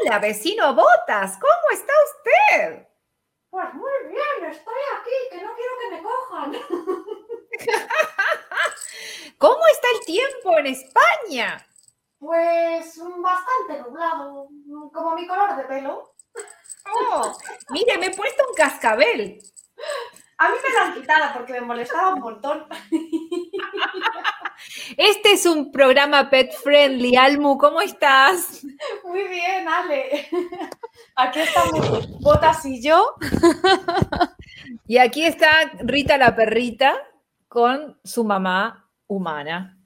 Hola, vecino Botas, ¿cómo está usted? Pues muy bien, estoy aquí, que no quiero que me cojan. ¿Cómo está el tiempo en España? Pues bastante nublado, como mi color de pelo. Oh, mire, me he puesto un cascabel. A mí me lo han quitado porque me molestaba un montón. Este es un programa pet friendly. Almu, ¿cómo estás? Muy bien, Ale. Aquí estamos Botas y yo. Y aquí está Rita la perrita con su mamá humana.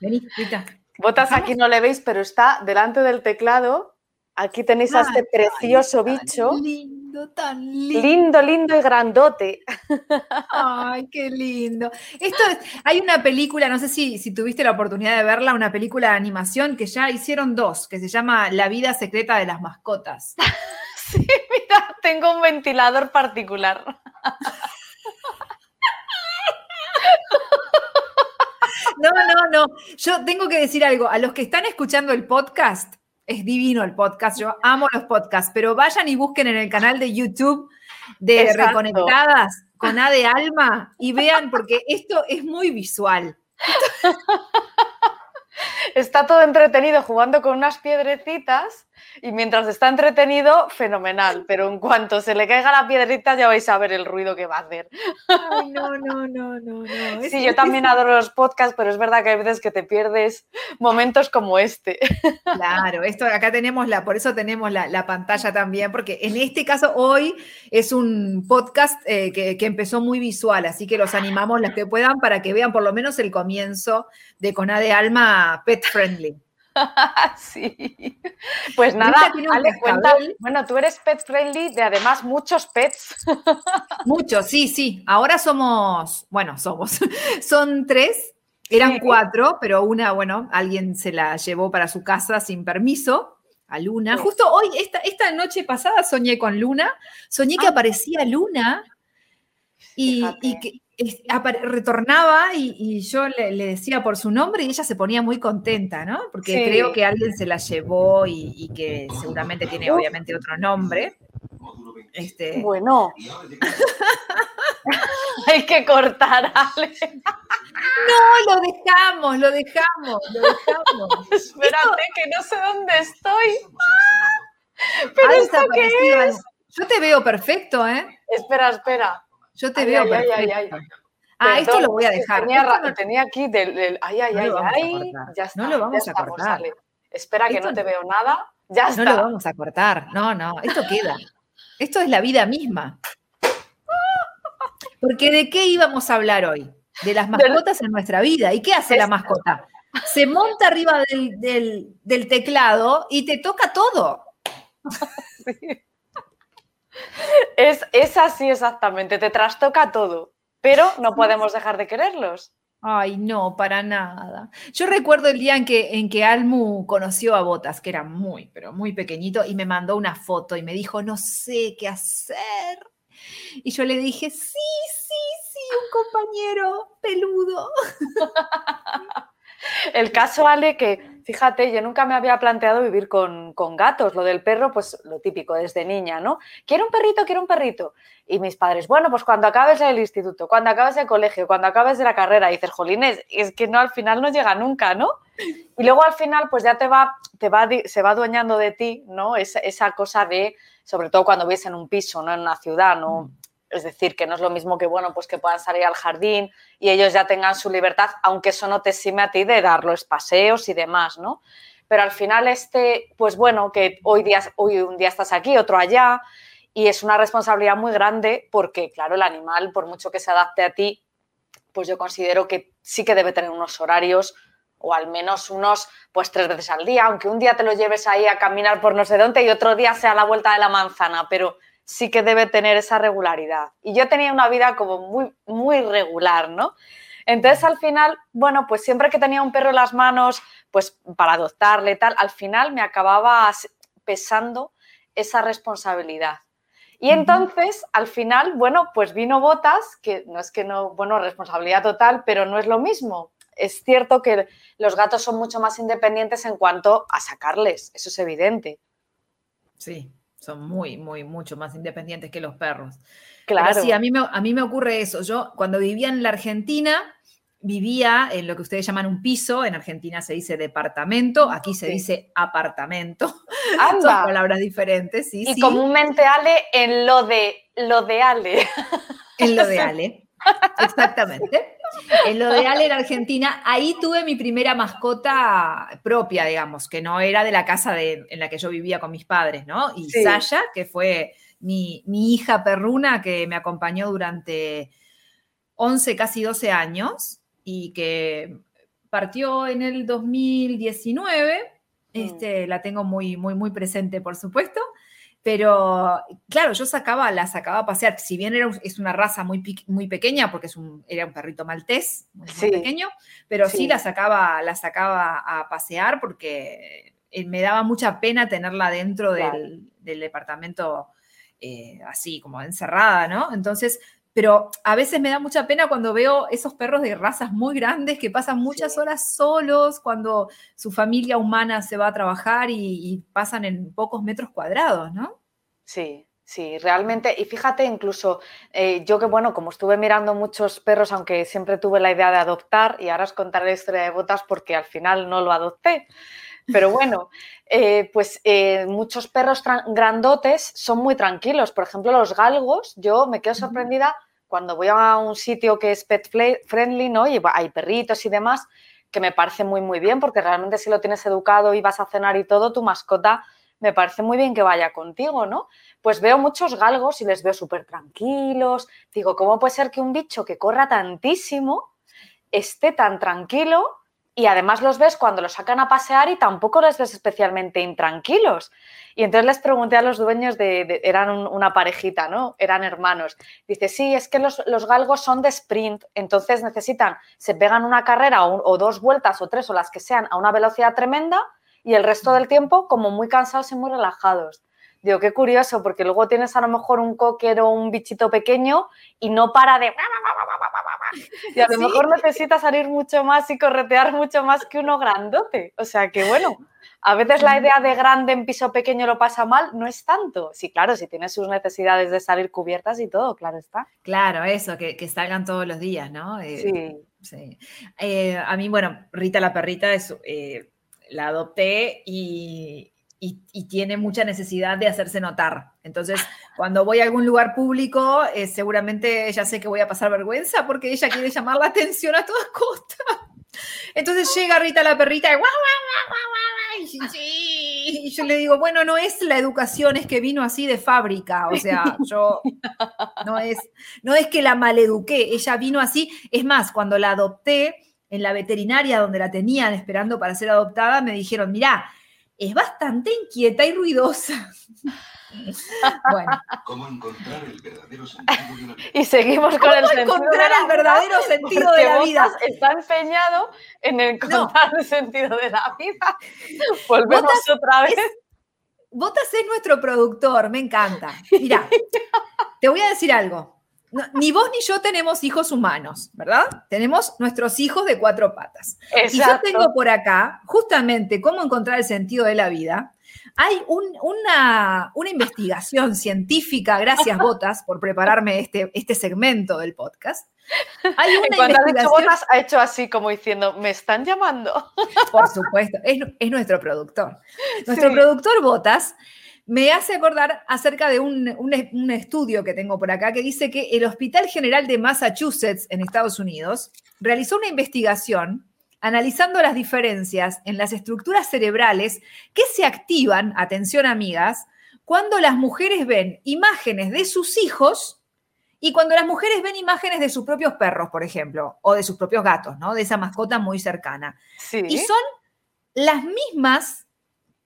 Vení, Rita. Botas aquí no le veis, pero está delante del teclado. Aquí tenéis a este precioso bicho. Lindo, tan lindo. Lindo, lindo y grandote. Ay, qué lindo. Esto es, hay una película, no sé si, si tuviste la oportunidad de verla, una película de animación que ya hicieron dos, que se llama La vida secreta de las mascotas. Sí, mira, tengo un ventilador particular. No, no, no. Yo tengo que decir algo. A los que están escuchando el podcast, es divino el podcast. Yo amo los podcasts, pero vayan y busquen en el canal de YouTube de Exacto. Reconectadas con A de Alma y vean, porque esto es muy visual. Está todo entretenido jugando con unas piedrecitas y mientras está entretenido, fenomenal. Pero en cuanto se le caiga la piedrita, ya vais a ver el ruido que va a hacer. Ay, no, no, no, no, Sí, yo también adoro los podcasts, pero es verdad que hay veces que te pierdes momentos como este. Claro, esto acá tenemos la, por eso tenemos la, la pantalla también, porque en este caso hoy es un podcast eh, que, que empezó muy visual, así que los animamos los que puedan para que vean por lo menos el comienzo de Coná de Alma Pet Friendly. Sí. Pues nada, Ale, cuenta. Bueno, tú eres pet friendly de además muchos pets. Muchos, sí, sí. Ahora somos, bueno, somos, son tres, eran Sí. cuatro, pero una, bueno, alguien se la llevó para su casa sin permiso. A Luna. Sí. Justo hoy, esta, esta noche pasada, soñé con Luna. Soñé que Ah. aparecía Luna y, y que retornaba y, y yo le, le decía por su nombre y ella se ponía muy contenta, ¿no? Porque Sí. creo que alguien se la llevó y, y que seguramente tiene obviamente otro nombre. Este, Bueno. Hay que cortar, Ale. No, lo dejamos, lo dejamos, lo dejamos. Espérate, que no sé dónde estoy. Pero Ha esto qué es? Yo te veo perfecto, ¿eh? Espera, espera. Yo te Ay, veo ay, ay. Ah, esto lo voy a dejar. Tenía, no- aquí del, del- ay, ay, No ay, ay. Ya No está, lo vamos a cortar. Espera que no te no- veo nada. Ya No está. lo vamos a cortar. No, no, esto queda. Esto es la vida misma. Porque ¿de qué íbamos a hablar hoy? De las mascotas en nuestra vida. ¿Y qué hace la mascota? Se monta arriba del, del- del teclado y te toca todo. Es, es así exactamente, te trastoca todo, pero no podemos dejar de quererlos. Ay, no, para nada. Yo recuerdo el día en que, en que Almu conoció a Botas, que era muy, pero muy pequeñito, y me mandó una foto y me dijo, no sé qué hacer. Y yo le dije, sí, sí, sí, un compañero peludo. El caso, Ale, que fíjate, yo nunca me había planteado vivir con, con gatos. Lo del perro, pues lo típico desde niña, ¿no? Quiero un perrito, quiero un perrito. Y mis padres, bueno, pues cuando acabes el instituto, cuando acabes el colegio, cuando acabes de la carrera, dices, jolines, es que no, al final no llega nunca, ¿no? Y luego al final, pues ya te va, te va, se va adueñando de ti, ¿no? Esa, esa cosa de, sobre todo cuando vives en un piso, ¿no? En una ciudad, ¿no? Es decir, que no es lo mismo que, bueno, pues que puedan salir al jardín y ellos ya tengan su libertad, aunque eso no te exime a ti de darlos paseos y demás, ¿no? Pero al final este, pues bueno, que hoy, día, hoy un día estás aquí, otro allá, y es una responsabilidad muy grande porque, claro, el animal, por mucho que se adapte a ti, pues yo considero que sí que debe tener unos horarios o al menos unos, pues tres veces al día, aunque un día te lo lleves ahí a caminar por no sé dónde y otro día sea la vuelta de la manzana, pero sí que debe tener esa regularidad. Y yo tenía una vida como muy, muy regular, ¿no? Entonces al final, bueno, pues siempre que tenía un perro en las manos, pues para adoptarle tal, al final me acababa pesando esa responsabilidad. Y entonces, al final, bueno, pues vino Botas, que no es que no, bueno, responsabilidad total, pero no es lo mismo. Es cierto que los gatos son mucho más independientes en cuanto a sacarles, eso es evidente. Sí, son muy, muy, mucho más independientes que los perros. Claro. sí, a mí, me, a mí me ocurre eso. Yo cuando vivía en la Argentina, vivía en lo que ustedes llaman un piso, en Argentina se dice departamento, aquí se dice apartamento. Son palabras diferentes, sí. Y comúnmente Ale en lo de lo de Ale. En lo de Ale. Exactamente. En lo de Ale en Argentina, ahí tuve mi primera mascota propia, digamos, que no era de la casa en la que yo vivía con mis padres, ¿no? Y Saya, que fue mi, mi hija perruna que me acompañó durante 11, casi 12 años y que partió en el 2019. Mm. Este, la tengo muy, muy, muy presente, por supuesto. Pero claro, yo sacaba, la sacaba a pasear, si bien era, es una raza muy, muy pequeña, porque es un, era un perrito maltés, muy, pequeño, pero sí. la, sacaba, la sacaba a pasear porque eh, me daba mucha pena tenerla dentro del, departamento eh, así como encerrada, ¿no? Entonces pero a veces me da mucha pena cuando veo esos perros de razas muy grandes que pasan muchas horas solos cuando su familia humana se va a trabajar y, pasan en pocos metros cuadrados, ¿no? Sí, Sí, realmente, y fíjate, incluso eh, yo que, bueno, como estuve mirando muchos perros, aunque siempre tuve la idea de adoptar, y ahora os contaré la historia de Botas porque al final no lo adopté, pero bueno, eh, pues eh, muchos perros grandotes son muy tranquilos. Por ejemplo, los galgos, yo me quedo sorprendida cuando voy a un sitio que es pet friendly, ¿no? Y hay perritos y demás, que me parece muy, muy bien, porque realmente si lo tienes educado y vas a cenar y todo, tu mascota me parece muy bien que vaya contigo, ¿no? Pues veo muchos galgos y les veo súper tranquilos. Digo, ¿cómo puede ser que un bicho que corra tantísimo esté tan tranquilo y además los ves cuando los sacan a pasear y tampoco los ves especialmente intranquilos. Y entonces les pregunté a los dueños de, eran una parejita, ¿no? Eran hermanos. Dice, sí, es que los, galgos son de sprint, entonces necesitan, se pegan una carrera o, dos vueltas o tres o las que sean a una velocidad tremenda y el resto del tiempo como muy cansados y muy relajados. Digo, qué curioso, porque luego tienes a lo mejor un cocker o un bichito pequeño y no para de y a lo mejor necesita salir mucho más y corretear mucho más que uno grandote. O sea que bueno, a veces la idea de grande en piso pequeño lo pasa mal, no es tanto. Sí, claro, si tiene sus necesidades de salir cubiertas y todo, claro está. Claro, eso, que, salgan todos los días, ¿no? Eh, sí. Eh, a mí, bueno, Rita la perrita es, eh, la adopté y, y, tiene mucha necesidad de hacerse notar. Entonces, cuando voy a algún lugar público, eh, seguramente ella sé que voy a pasar vergüenza porque ella quiere llamar la atención a todas costas. Entonces llega Rita la perrita y, y yo le digo, bueno, no es la educación, es que vino así de fábrica. O sea, yo no es, no es que la maleduqué, ella vino así. Es más, cuando la adopté en la veterinaria donde la tenían esperando para ser adoptada, me dijeron, mira, es bastante inquieta y ruidosa. bueno. ¿Cómo encontrar el verdadero sentido de la vida? Y seguimos con el sentido encontrar el verdadero sentido de la vida? Está empeñado en encontrar el sentido de la vida. Volvemos otra vez. Botas es nuestro productor, me encanta. Mira, te voy a decir algo ni vos ni yo tenemos hijos humanos, ¿verdad? Tenemos nuestros hijos de cuatro patas. Y yo tengo por acá, justamente, cómo encontrar el sentido de la vida. Hay una, investigación científica, gracias Botas por prepararme este, este segmento del podcast. Hay una Cuando ha hecho Botas, ha hecho así como diciendo, me están llamando. Por supuesto, es, nuestro productor. Nuestro productor Botas me hace acordar acerca de un, estudio que tengo por acá que dice que el Hospital General de Massachusetts en Estados Unidos realizó una investigación analizando las diferencias en las estructuras cerebrales que se activan, atención amigas, cuando las mujeres ven imágenes de sus hijos Y cuando las mujeres ven imágenes de sus propios perros, por ejemplo, o de sus propios gatos, ¿no? De esa mascota muy cercana. Sí. Y son las mismas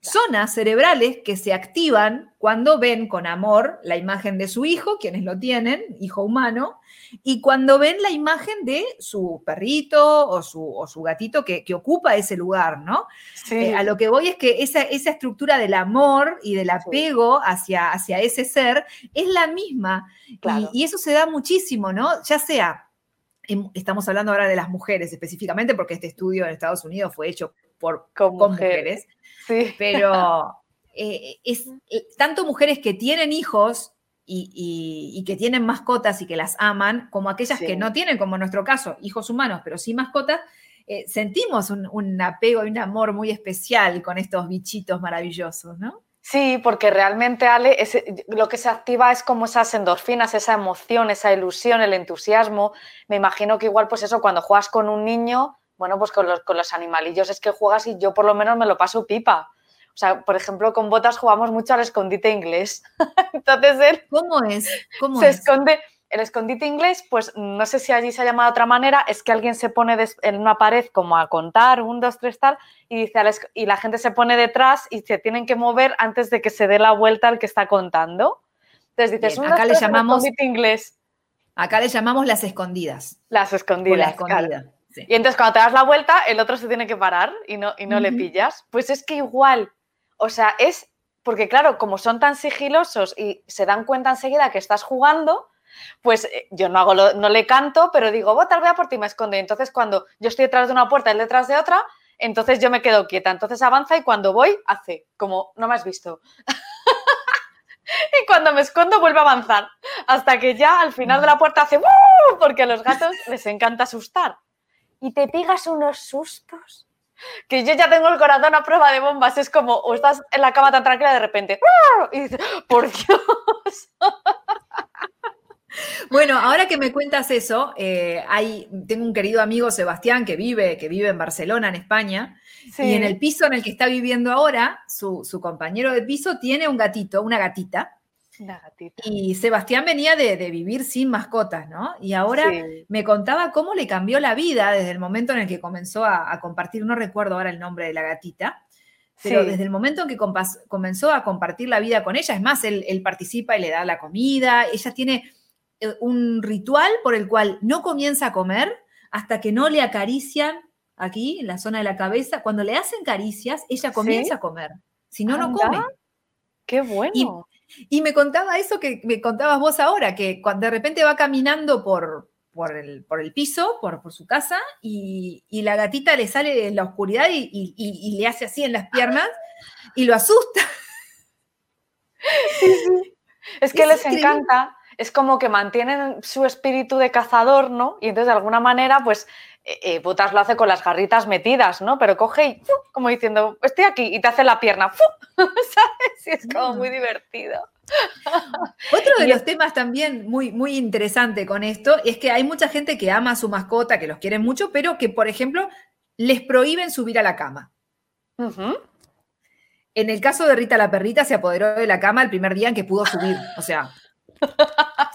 zonas cerebrales que se activan cuando ven con amor la imagen de su hijo, quienes lo tienen, hijo humano, y cuando ven la imagen de su perrito o su, o su gatito que, que ocupa ese lugar, ¿no? sí. Eh, a lo que voy es que esa, esa estructura del amor y del apego hacia, hacia ese ser es la misma. Y- Claro. Y, eso se da muchísimo, ¿no? Ya sea, em- estamos hablando ahora de las mujeres específicamente, porque este estudio en Estados Unidos fue hecho por, Con con mujeres. mujeres, Sí. pero eh, es eh, tanto mujeres que tienen hijos y, y- y que tienen mascotas y que las aman, como aquellas Sí. que no tienen, como en nuestro caso, hijos humanos, pero sí mascotas, eh, sentimos un, un apego y un amor muy especial con estos bichitos maravillosos, ¿no? Sí, porque realmente, Ale, ese- lo que se activa es como esas endorfinas, esa emoción, esa ilusión, el entusiasmo. Me imagino que igual, pues eso, cuando juegas con un niño, bueno, pues con los, con los animalillos es que juegas y yo por lo menos me lo paso pipa. O sea, por ejemplo, con botas jugamos mucho al escondite inglés. Entonces él ¿Cómo es? ¿Cómo se es? esconde. El escondite inglés, pues no sé si allí se ha llamado de otra manera, es que alguien se pone en una pared como a contar, un, dos, tres, tal, y, dice y la gente se pone detrás y se tienen que mover antes de que se dé la vuelta al que está contando. Entonces dices, Bien, acá le llamamos- escondite inglés, Acá le llamamos las escondidas. las o escondidas. claro. Sí. Y entonces cuando te das la vuelta, el otro se tiene que parar y no, y no le pillas. Pues es que igual, o sea, es porque claro, como son tan sigilosos y se dan cuenta enseguida que estás jugando, pues eh, yo no hago lo- no le canto, pero digo, voy a por ti, me esconde. Y entonces cuando yo estoy detrás de una puerta, él detrás de otra, entonces yo me quedo quieta. Entonces avanza y cuando voy, hace, como no me has visto. y cuando me escondo, vuelve a avanzar. Hasta que ya al final de la puerta hace porque a los gatos les encanta asustar. Y te pegas unos sustos. Que yo ya tengo el corazón a prueba de bombas. Es como, o estás en la cama tan tranquila de repente. "¡Uh!", Y dices, por Dios. Bueno, ahora que me cuentas eso, eh, hay, tengo un querido amigo, Sebastián, que vive, que vive en Barcelona, en España, y en el piso en el que está viviendo ahora, su, su compañero de piso tiene un gatito, una gatita, Una gatita. y Sebastián venía de, de vivir sin mascotas, ¿no? Y ahora Sí. me contaba cómo le cambió la vida desde el momento en el que comenzó a, a compartir, no recuerdo ahora el nombre de la gatita, pero Sí. desde el momento en que comenzó a compartir la vida con ella, es más, él, él participa y le da la comida, ella tiene eh, un ritual por el cual no comienza a comer hasta que no le acarician aquí, en la zona de la cabeza, cuando le hacen caricias, ella comienza a comer, si no, no Anda. come. Qué bueno. Y me contaba eso que me contabas vos ahora, que cuando de repente va caminando por, por, el, por el piso, por, por su casa, y, y la gatita le sale en la oscuridad y, y- le hace así en las piernas y lo asusta. Es que Es les increíble. encanta, es como que mantienen su espíritu de cazador, ¿no? Y entonces de alguna manera, pues, eh, eh, Botas lo hace con las garritas metidas, ¿no? Pero coge y, ¡fu! como diciendo, estoy aquí, y te hace la pierna, ¡fu! ¿sabes? Y es como muy divertido. Otro de los temas también muy, muy interesante con esto es que hay mucha gente que ama a su mascota, que los quiere mucho, pero que, por ejemplo, les prohíben subir a la cama. En el caso de Rita la perrita, se apoderó de la cama el primer día en que pudo subir. O sea,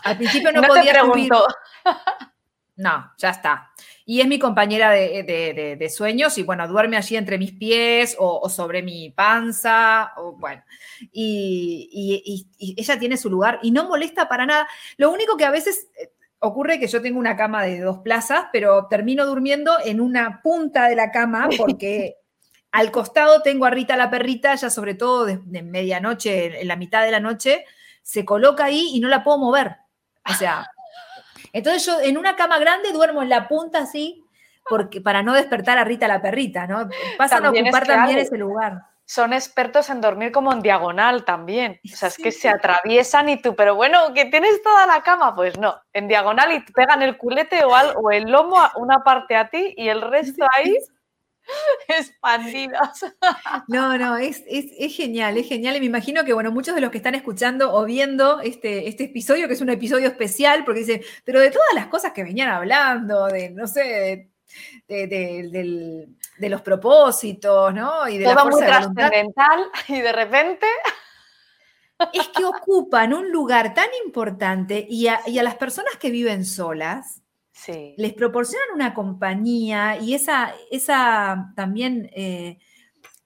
al principio no, No, podía subir. No, ya está. Y es mi compañera de, de- de- de sueños y bueno, duerme allí entre mis pies o, o sobre mi panza, o bueno. Y, y- y- y ella tiene su lugar y no molesta para nada. Lo único que a veces eh, ocurre que yo tengo una cama de dos plazas, pero termino durmiendo en una punta de la cama porque al costado tengo a Rita la perrita, ya sobre todo de medianoche, en la mitad de la noche, se coloca ahí y no la puedo mover. O sea, entonces yo en una cama grande duermo en la punta así, porque, para no despertar a Rita la perrita, ¿no? Pasan También a es ocupar que, también ese lugar. Son expertos en dormir como en diagonal también. O sea, es que se atraviesan y tú, pero bueno, que tienes toda la cama, pues no, en diagonal y te pegan el culete o, al- o el lomo a una parte a ti y el resto ahí expandidas. No, no, es, es, es genial, es genial. Y me imagino que, bueno, muchos de los que están escuchando o viendo este, este episodio, que es un episodio especial, porque dicen, pero de todas las cosas que venían hablando, de, no sé, de, de- los propósitos, ¿no? Y de la Todo muy fuerza de voluntad. trascendental y de repente es que ocupan un lugar tan importante y a, y a las personas que viven solas Sí. les proporcionan una compañía y esa, esa también eh,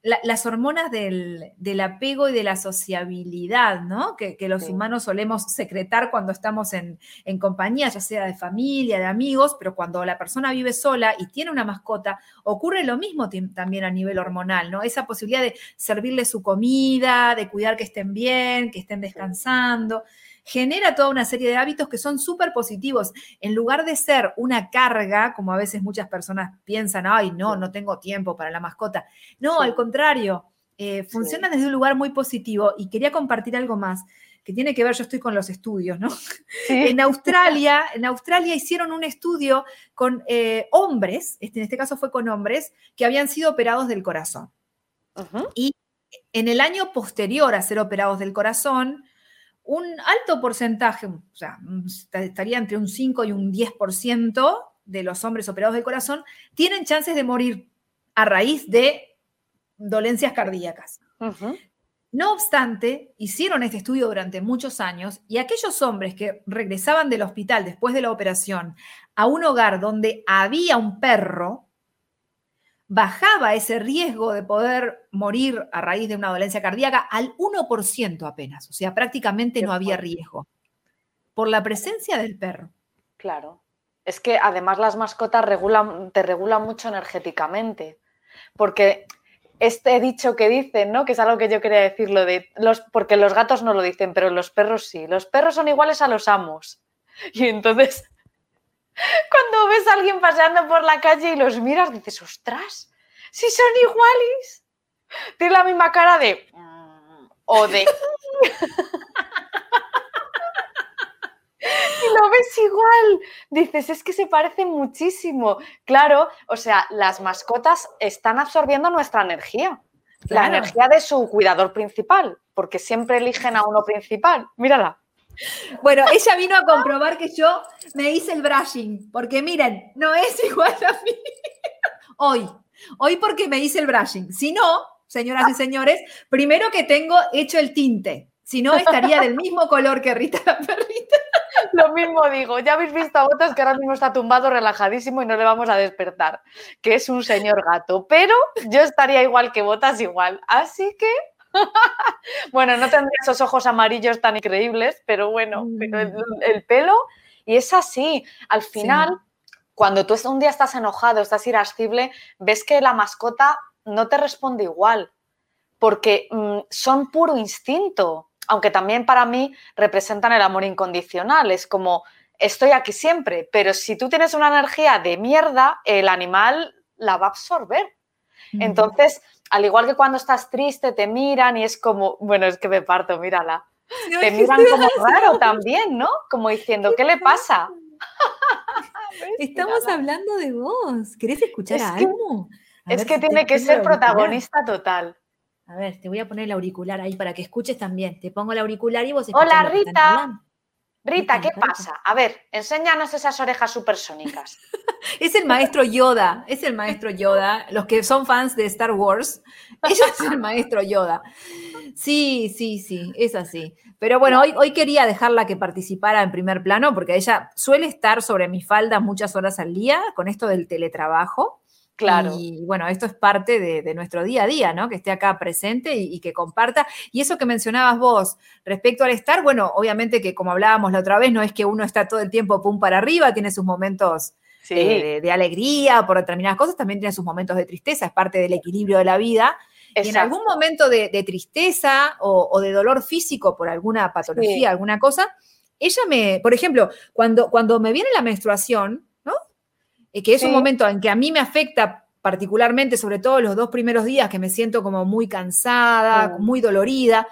la- las hormonas del, del apego y de la sociabilidad, ¿no? Que, que los Sí. humanos solemos secretar cuando estamos en, en compañía, ya sea de familia, de amigos, pero cuando la persona vive sola y tiene una mascota, ocurre lo mismo también a nivel hormonal, ¿no? Esa posibilidad de servirle su comida, de cuidar que estén bien, que estén descansando. Genera toda una serie de hábitos que son súper positivos. En lugar de ser una carga, como a veces muchas personas piensan, ay, no, no tengo tiempo para la mascota. No, Sí. al contrario, eh, funciona desde un lugar muy positivo. Y quería compartir algo más que tiene que ver, yo estoy con los estudios, ¿no? En Australia, en Australia hicieron un estudio con eh, hombres, este, en este caso fue con hombres, que habían sido operados del corazón. Ujú. En el año posterior a ser operados del corazón, un alto porcentaje, o sea, un- estaría entre un 5 y un 10% de los hombres operados del corazón tienen chances de morir a raíz de dolencias cardíacas. No obstante, hicieron este estudio durante muchos años y aquellos hombres que regresaban del hospital después de la operación a un hogar donde había un perro, bajaba ese riesgo de poder morir a raíz de una dolencia cardíaca al 1% apenas, o sea, prácticamente no había riesgo, por la presencia del perro. Claro. Es que además las mascotas regulan, te regulan mucho energéticamente. Porque este dicho que dicen, ¿no? Que es algo que yo quería decir, lo de los, porque los gatos no lo dicen, pero los perros sí. Los perros son iguales a los amos. Y entonces, cuando ves a alguien paseando por la calle y los miras, dices, ostras, si son iguales. Tiene la misma cara de. "Mm", o de. y lo ves igual. Dices, es que se parecen muchísimo. Claro, o sea, las mascotas están absorbiendo nuestra energía. La energía de su cuidador principal, porque siempre eligen a uno principal. Mírala. Bueno, ella vino a comprobar que yo me hice el brushing, porque miren, no es igual a mí. Hoy, hoy porque me hice el brushing. Si no, señoras y señores, primero que tengo hecho el tinte, si no estaría del mismo color que Rita la perrita. Lo mismo digo, ya habéis visto a Botas que ahora mismo está tumbado relajadísimo y no le vamos a despertar, que es un señor gato, pero yo estaría igual que Botas igual, así que... bueno, no tendría esos ojos amarillos tan increíbles, pero bueno, pero el, el pelo, y es así, al final, cuando tú un día estás enojado, estás irascible, ves que la mascota no te responde igual, porque mm, son puro instinto, aunque también para mí representan el amor incondicional, es como estoy aquí siempre, pero si tú tienes una energía de mierda, el animal la va a absorber. Entonces, al igual que cuando estás triste, te miran y es como, bueno, es que me parto, mírala. Te miran como raro también, ¿no? Como diciendo, ¿qué le pasa? Estamos hablando de vos. ¿Querés escuchar Es a que-? A Es que si tiene que ser protagonista total. A ver, te voy a poner el auricular ahí para que escuches también. Te pongo el auricular y vos Hola, escuchás están Rita. Hablando. Rita, Rita, ¿qué pasa? A ver, enséñanos esas orejas supersónicas. Es el maestro Yoda, es el maestro Yoda. Los que son fans de Star Wars, ella es el maestro Yoda. Sí, sí, sí, es así. Pero bueno, hoy, hoy quería dejarla que participara en primer plano porque ella suele estar sobre mi falda muchas horas al día con esto del teletrabajo. Claro. Y bueno, esto es parte de, de nuestro día a día, ¿no? Que esté acá presente y, y que comparta. Y eso que mencionabas vos respecto al estar, bueno, obviamente que como hablábamos la otra vez, no es que uno está todo el tiempo pum para arriba, tiene sus momentos Sí, de, de- de alegría por determinadas cosas, también tiene sus momentos de tristeza, es parte del equilibrio de la vida. Y en algún momento de, de tristeza o, o de dolor físico por alguna patología, Sí. alguna cosa, ella me, por ejemplo, cuando, cuando me viene la menstruación. Eh, que es un momento en que a mí me afecta particularmente, sobre todo los dos primeros días, que me siento como muy cansada, muy dolorida,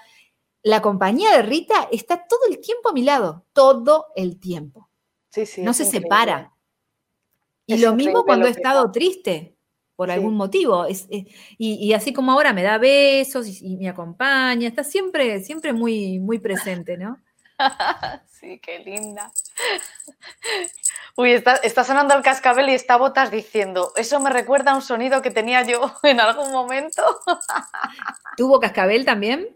la compañía de Rita está todo el tiempo a mi lado, todo el tiempo Sí, sí, no se increíble. separa. Y Es lo mismo cuando he lo estado triste, por algún motivo. Es- es- y, y así como ahora me da besos y, y me acompaña, está siempre, siempre muy, muy presente, ¿no? Sí, qué linda. Uy, está, está sonando el cascabel y está Botas diciendo, eso me recuerda a un sonido que tenía yo en algún momento. ¿Tuvo cascabel también?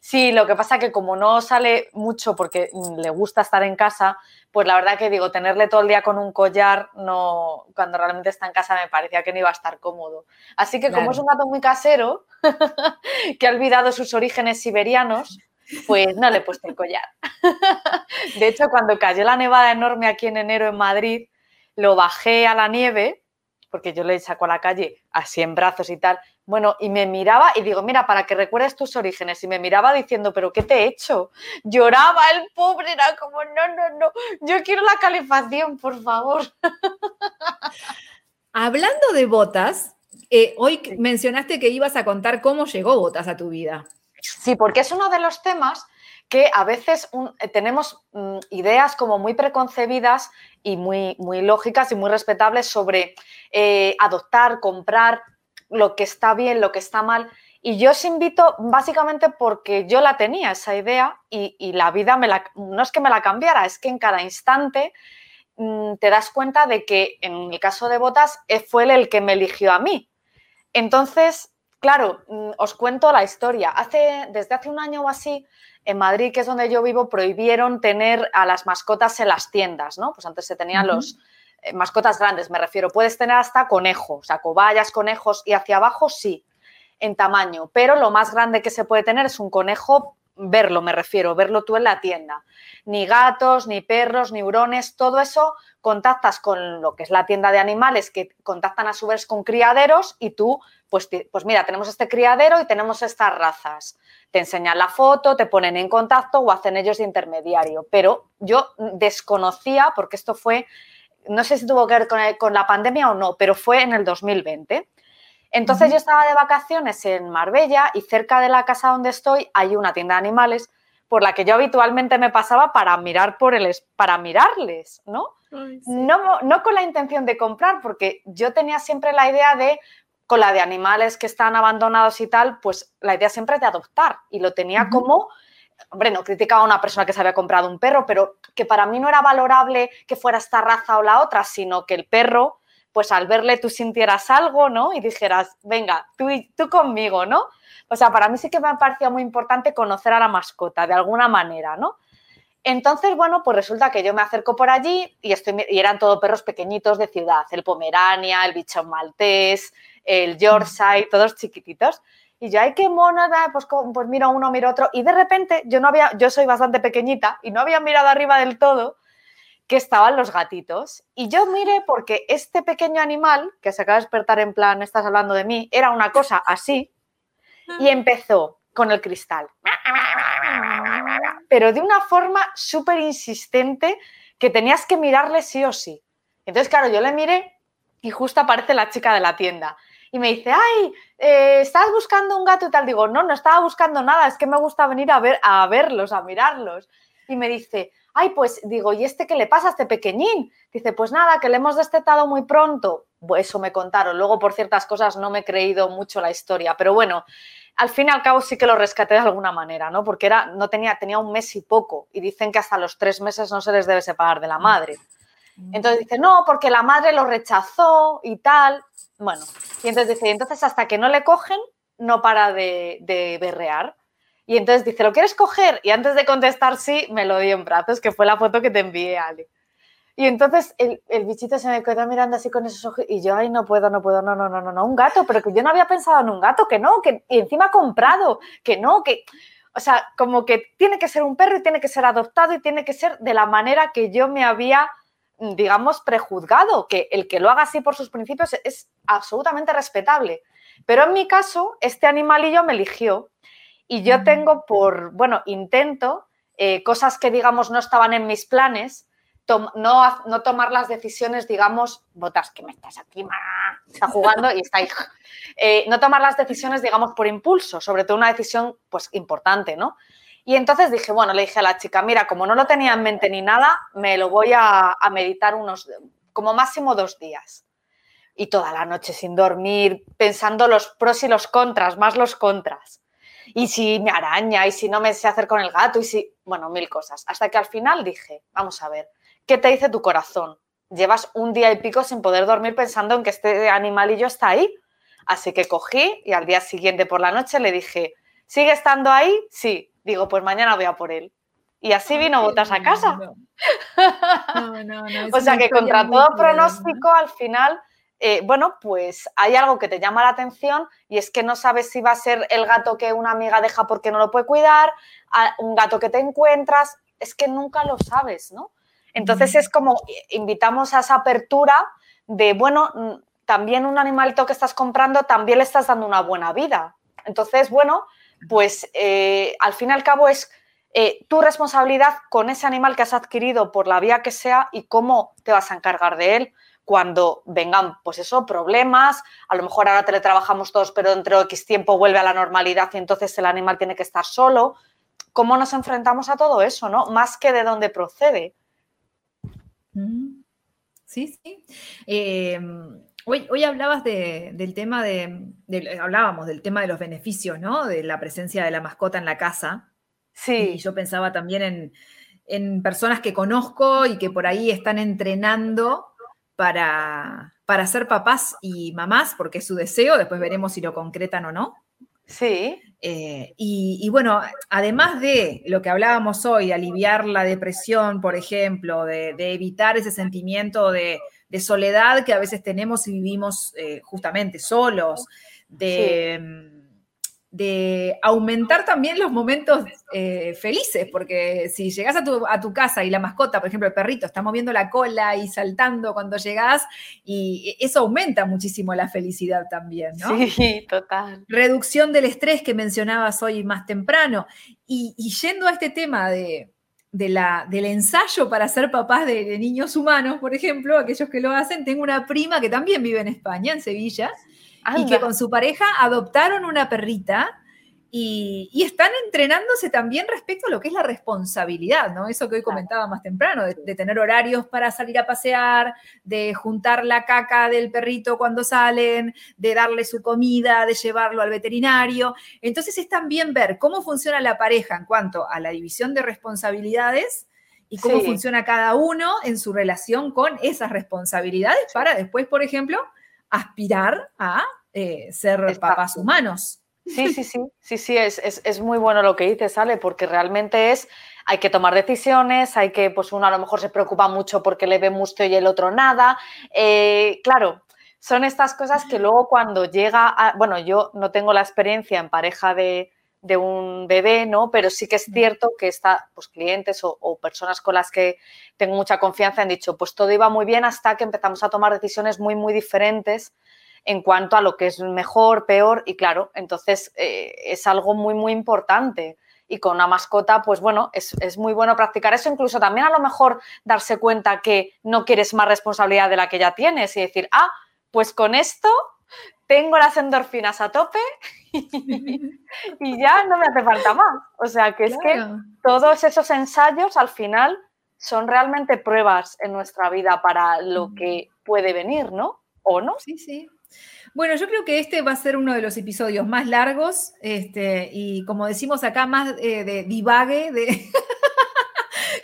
Sí, lo que pasa que como no sale mucho porque mm, le gusta estar en casa, pues la verdad que digo, tenerle todo el día con un collar, no, cuando realmente está en casa me parecía que no iba a estar cómodo. Así que como es un gato muy casero, que ha olvidado sus orígenes siberianos, pues no le he puesto el collar. De hecho, cuando cayó la nevada enorme aquí en enero en Madrid, lo bajé a la nieve, porque yo le saco a la calle así en brazos y tal, bueno, y me miraba y digo, mira, para que recuerdes tus orígenes. Y me miraba diciendo, pero ¿qué te he hecho? Lloraba el pobre, era como, no, no, no, yo quiero la calefacción, por favor. Hablando de botas, eh, hoy mencionaste que ibas a contar cómo llegó botas a tu vida. Sí, porque es uno de los temas que a veces eh, tenemos mm, ideas como muy preconcebidas y muy, muy lógicas y muy respetables sobre eh, adoptar, comprar lo que está bien, lo que está mal. Y yo os invito básicamente porque yo la tenía, esa idea, y, la vida me la, no es que me la cambiara, es que en cada instante mm, te das cuenta de que en el caso de Botas eh, fue él el que me eligió a mí. Entonces, claro, mm, os cuento la historia. Hace, desde hace un año o así, en Madrid, que es donde yo vivo, prohibieron tener a las mascotas en las tiendas, ¿no? Pues antes se tenían los eh, mascotas grandes, me refiero, puedes tener hasta conejo, o sea, cobayas, conejos y hacia abajo sí, en tamaño, pero lo más grande que se puede tener es un conejo, verlo me refiero, verlo tú en la tienda. Ni gatos, ni perros, ni hurones, todo eso contactas con lo que es la tienda de animales que contactan a su vez con criaderos y tú, pues, pues mira, tenemos este criadero y tenemos estas razas. Te enseñan la foto, te ponen en contacto o hacen ellos de intermediario. Pero yo desconocía, porque esto fue no sé si tuvo que ver con, la pandemia o no, pero fue en el 2020. Entonces yo estaba de vacaciones en Marbella y cerca de la casa donde estoy hay una tienda de animales por la que yo habitualmente me pasaba para mirar por el, para mirarles, ¿no? ¿no? No con la intención de comprar, porque yo tenía siempre la idea de, con la de animales que están abandonados y tal, pues la idea siempre es de adoptar y lo tenía como hombre, no criticaba a una persona que se había comprado un perro, pero que para mí no era valorable que fuera esta raza o la otra, sino que el perro, pues al verle tú sintieras algo, ¿no? Y dijeras, venga, tú, tú conmigo, ¿no? O sea, para mí sí que me parecía muy importante conocer a la mascota de alguna manera, ¿no? Entonces, bueno, pues resulta que yo me acerco por allí y, estoy, y eran todos perros pequeñitos de ciudad, el Pomerania, el bichón maltés, el Yorkshire, todos chiquititos. Y yo, ay, qué mona, pues, pues miro uno, miro otro. Y de repente, yo no había, yo soy bastante pequeñita y no había mirado arriba del todo que estaban los gatitos. Y yo miré porque este pequeño animal, que se acaba de despertar en plan, estás hablando de mí, era una cosa así. Y empezó con el cristal. Pero de una forma súper insistente que tenías que mirarle sí o sí. Entonces, claro, yo le miré y justo aparece la chica de la tienda y me dice, ay, eh, ¿estás buscando un gato y tal? Digo, no, no estaba buscando nada, es que me gusta venir a, ver, a verlos, a mirarlos. Y me dice, ay, pues digo, ¿y este qué le pasa a este pequeñín? Dice, pues nada, que le hemos destetado muy pronto. Pues eso me contaron. Luego, por ciertas cosas, no me he creído mucho la historia. Pero bueno, al fin y al cabo sí que lo rescaté de alguna manera, ¿no? Porque era, no tenía, tenía un mes y poco. Y dicen que hasta los tres meses no se les debe separar de la madre. Entonces dice, no, porque la madre lo rechazó y tal. Bueno, y entonces dice, entonces hasta que no le cogen, no para de, berrear. Y entonces dice, ¿lo quieres coger? Y antes de contestar sí, me lo dio en brazos, que fue la foto que te envié, Ali. Y entonces el, bichito se me quedó mirando así con esos ojos y yo, ay, no puedo, no puedo, no, no, no, no, no, un gato, pero que yo no había pensado en un gato, que no, que y encima comprado, que no, que, o sea, como que tiene que ser un perro y tiene que ser adoptado y tiene que ser de la manera que yo me había digamos, prejuzgado, que el que lo haga así por sus principios es absolutamente respetable. Pero en mi caso, este animalillo me eligió y yo tengo por, bueno, intento eh, cosas que, digamos, no estaban en mis planes, no, no, tomar las decisiones, digamos, botas que me estás aquí, está jugando y está ahí. Eh, no tomar las decisiones, digamos, por impulso, sobre todo una decisión, pues, importante, ¿no? Y entonces dije, bueno, le dije a la chica, mira, como no lo tenía en mente ni nada, me lo voy a, meditar unos, como máximo dos días. Y toda la noche sin dormir, pensando los pros y los contras, más los contras. Y si me araña, y si no me sé hacer con el gato, y si, bueno, mil cosas. Hasta que al final dije, vamos a ver, ¿qué te dice tu corazón? Llevas un día y pico sin poder dormir pensando en que este animalillo está ahí. Así que cogí y al día siguiente por la noche le dije, ¿Sigue estando ahí? Sí. Digo, pues mañana voy a por él. Y así vino Botas a casa. No, no, no. o sea que contra todo pronóstico, al final, eh, bueno, pues hay algo que te llama la atención y es que no sabes si va a ser el gato que una amiga deja porque no lo puede cuidar, un gato que te encuentras, es que nunca lo sabes, ¿no? Entonces es como invitamos a esa apertura de, bueno, también un animalito que estás comprando, también le estás dando una buena vida. Entonces, bueno, pues eh, al fin y al cabo es eh, tu responsabilidad con ese animal que has adquirido por la vía que sea y cómo te vas a encargar de él cuando vengan, pues eso, problemas, a lo mejor ahora teletrabajamos todos, pero dentro de X tiempo vuelve a la normalidad y entonces el animal tiene que estar solo. ¿Cómo nos enfrentamos a todo eso, no? Más que de dónde procede. Mm. Sí, sí. Em, hoy, hoy hablabas del tema de, hablábamos del tema de los beneficios, ¿no? De la presencia de la mascota en la casa. Sí. Y yo pensaba también en, personas que conozco y que por ahí están entrenando para, para ser papás y mamás, porque es su deseo, después veremos si lo concretan o no. Sí. Eh, y, bueno, además de lo que hablábamos hoy, aliviar la depresión, por ejemplo, de, evitar ese sentimiento de, soledad que a veces tenemos y vivimos eh, justamente solos, de... Mm, de aumentar también los momentos eh, felices, porque si llegas a tu, casa y la mascota, por ejemplo, el perrito, está moviendo la cola y saltando cuando llegas, y eso aumenta muchísimo la felicidad también, ¿no? Sí, total. Reducción del estrés que mencionabas hoy más temprano. Y, yendo a este tema de, la, del ensayo para ser papás de, de niños humanos, por ejemplo, aquellos que lo hacen, tengo una prima que también vive en España, en Sevilla, y que con su pareja adoptaron una perrita y, están entrenándose también respecto a lo que es la responsabilidad, ¿no? Eso que hoy comentaba más temprano, de, tener horarios para salir a pasear, de juntar la caca del perrito cuando salen, de darle su comida, de llevarlo al veterinario. Entonces es también ver cómo funciona la pareja en cuanto a la división de responsabilidades y cómo funciona cada uno en su relación con esas responsabilidades para después, por ejemplo, aspirar a eh, ser papás humanos. Sí, sí, sí, sí, sí, es, muy bueno lo que dices, Ale, porque realmente es, hay que tomar decisiones, hay que, pues uno a lo mejor se preocupa mucho porque le ve mucho y el otro nada. Eh, claro, son estas cosas que luego cuando llega, a, bueno, yo no tengo la experiencia en pareja de, un bebé, ¿no? Pero sí que es cierto que está, pues clientes o, o, personas con las que tengo mucha confianza han dicho, pues todo iba muy bien hasta que empezamos a tomar decisiones muy, muy diferentes en cuanto a lo que es mejor, peor y claro, entonces eh, es algo muy, muy importante. Y con una mascota, pues bueno, es, muy bueno practicar eso, incluso también a lo mejor darse cuenta que no quieres más responsabilidad de la que ya tienes y decir, ah, pues con esto tengo las endorfinas a tope y ya no me hace falta más. O sea, que es que todos esos ensayos al final son realmente pruebas en nuestra vida para lo que puede venir, ¿no? ¿O no? Sí, sí. Bueno, yo creo que este va a ser uno de los episodios más largos este, y como decimos acá, más eh, de divague, de,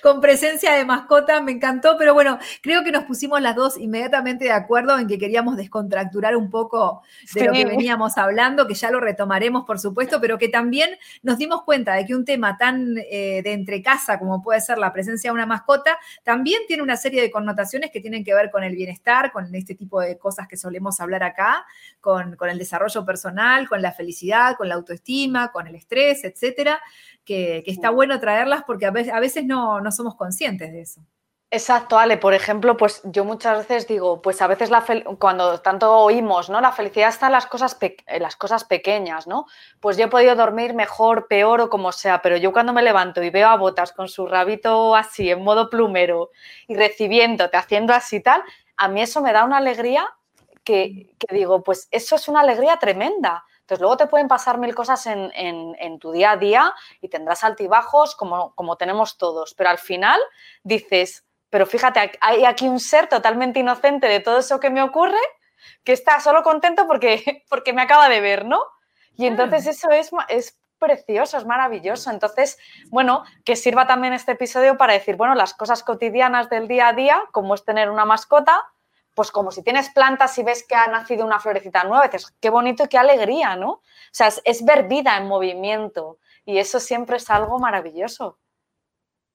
con presencia de mascota, me encantó, pero bueno, creo que nos pusimos las dos inmediatamente de acuerdo en que queríamos descontracturar un poco de lo que veníamos hablando, que ya lo retomaremos, por supuesto, pero que también nos dimos cuenta de que un tema tan eh, de entre casa como puede ser la presencia de una mascota, también tiene una serie de connotaciones que tienen que ver con el bienestar, con este tipo de cosas que solemos hablar acá, con, con el desarrollo personal, con la felicidad, con la autoestima, con el estrés, etcétera que, está bueno traerlas porque a veces, no, somos conscientes de eso. Exacto, Ale. Por ejemplo, pues yo muchas veces digo, pues a veces la cuando tanto oímos, ¿no? La felicidad está en las cosas, en las cosas pequeñas, ¿no? Pues yo he podido dormir mejor, peor o como sea, pero yo cuando me levanto y veo a Botas con su rabito así, en modo plumero, y recibiéndote, haciendo así tal, a mí eso me da una alegría que, que digo, pues eso es una alegría tremenda. Entonces, luego te pueden pasar mil cosas en, tu día a día y tendrás altibajos como, como tenemos todos, pero al final dices, pero fíjate, hay aquí un ser totalmente inocente de todo eso que me ocurre que está solo contento porque, porque me acaba de ver, ¿no? Y entonces eso es, es precioso, es maravilloso. Entonces, bueno, que sirva también este episodio para decir, bueno, las cosas cotidianas del día a día, como es tener una mascota, pues como si tienes plantas y ves que ha nacido una florecita nueva, dices, qué bonito y qué alegría, ¿no? O sea, es ver vida en movimiento y eso siempre es algo maravilloso.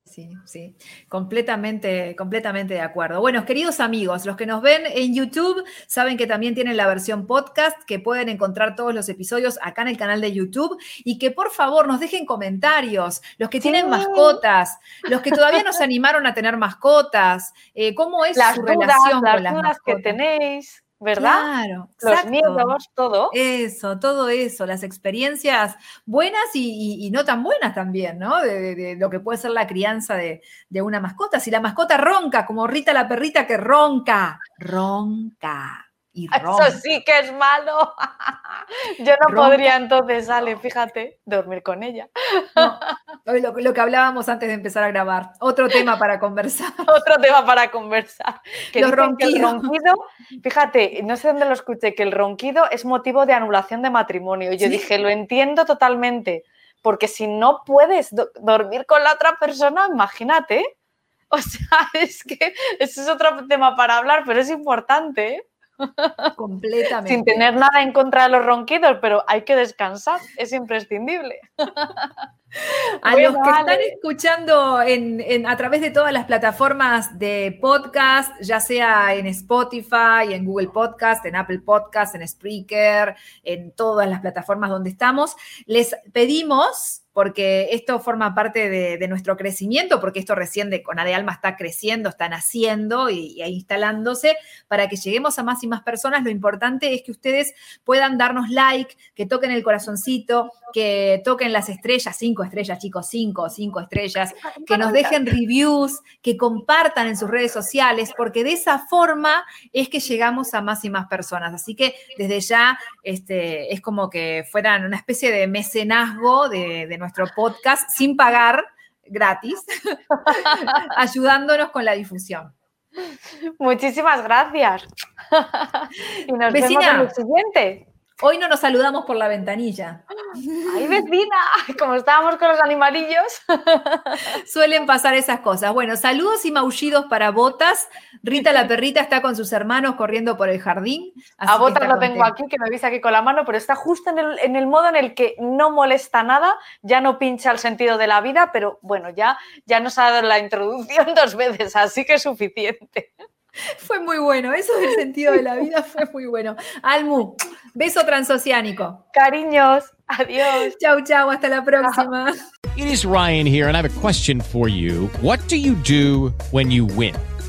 Sí, sí, completamente, completamente de acuerdo. Bueno, queridos amigos, los que nos ven en YouTube saben que también tienen la versión podcast, que pueden encontrar todos los episodios acá en el canal de YouTube y que por favor nos dejen comentarios, los que tienen mascotas, los que todavía no se animaron a tener mascotas, eh, cómo es su relación con las mascotas que tenéis. ¿Verdad? Claro, los miedos, todo. Eso, todo eso, las experiencias buenas y, no tan buenas también, ¿no? De, lo que puede ser la crianza de, de, una mascota. Si la mascota ronca, como Rita la perrita que ronca, ronca. Eso sí que es malo. Yo no podría entonces, Ale, fíjate, dormir con ella. Lo, que hablábamos antes de empezar a grabar. Otro tema para conversar. Otro tema para conversar. Que el ronquido, fíjate, no sé dónde lo escuché, que el ronquido es motivo de anulación de matrimonio. Yo dije, lo entiendo totalmente, porque si no puedes dormir con la otra persona, imagínate. O sea, es que ese es otro tema para hablar, pero es importante. ¿eh? Completamente. Sin tener nada en contra de los ronquidos, pero hay que descansar, es imprescindible. A los que están escuchando a través de todas las plataformas de podcast, ya sea en Spotify, en Google Podcast, en Apple Podcast, en Spreaker, en todas las plataformas donde estamos, les pedimos porque esto forma parte de, nuestro crecimiento, porque esto recién de Conade Alma está creciendo, está naciendo y, y, instalándose, para que lleguemos a más y más personas. Lo importante es que ustedes puedan darnos like, que toquen el corazoncito, que toquen las estrellas, cinco estrellas, chicos, cinco, cinco estrellas, que nos dejen reviews, que compartan en sus redes sociales, porque de esa forma es que llegamos a más y más personas. Así que desde ya este, es como que fueran una especie de mecenazgo de, de nuestro podcast sin pagar, gratis, ayudándonos con la difusión. Muchísimas gracias. y nos vemos en el siguiente. Hoy no nos saludamos por la ventanilla. ¡Ay, vecina! Como estábamos con los animalillos. Suelen pasar esas cosas. Bueno, saludos y maullidos para Botas. Rita la perrita está con sus hermanos corriendo por el jardín. A Botas lo tengo aquí, que me avisa aquí con la mano, pero está justo en el, en el, modo en el que no molesta nada, ya no pincha el sentido de la vida, pero bueno, ya, ya nos ha dado la introducción dos veces, así que es suficiente. Fue muy bueno, eso del sentido de la vida fue muy bueno. Almu, beso transoceánico. Cariños, adiós. Chau, chau, hasta la próxima. It is Ryan here and I have a question for you. What do you do when you win?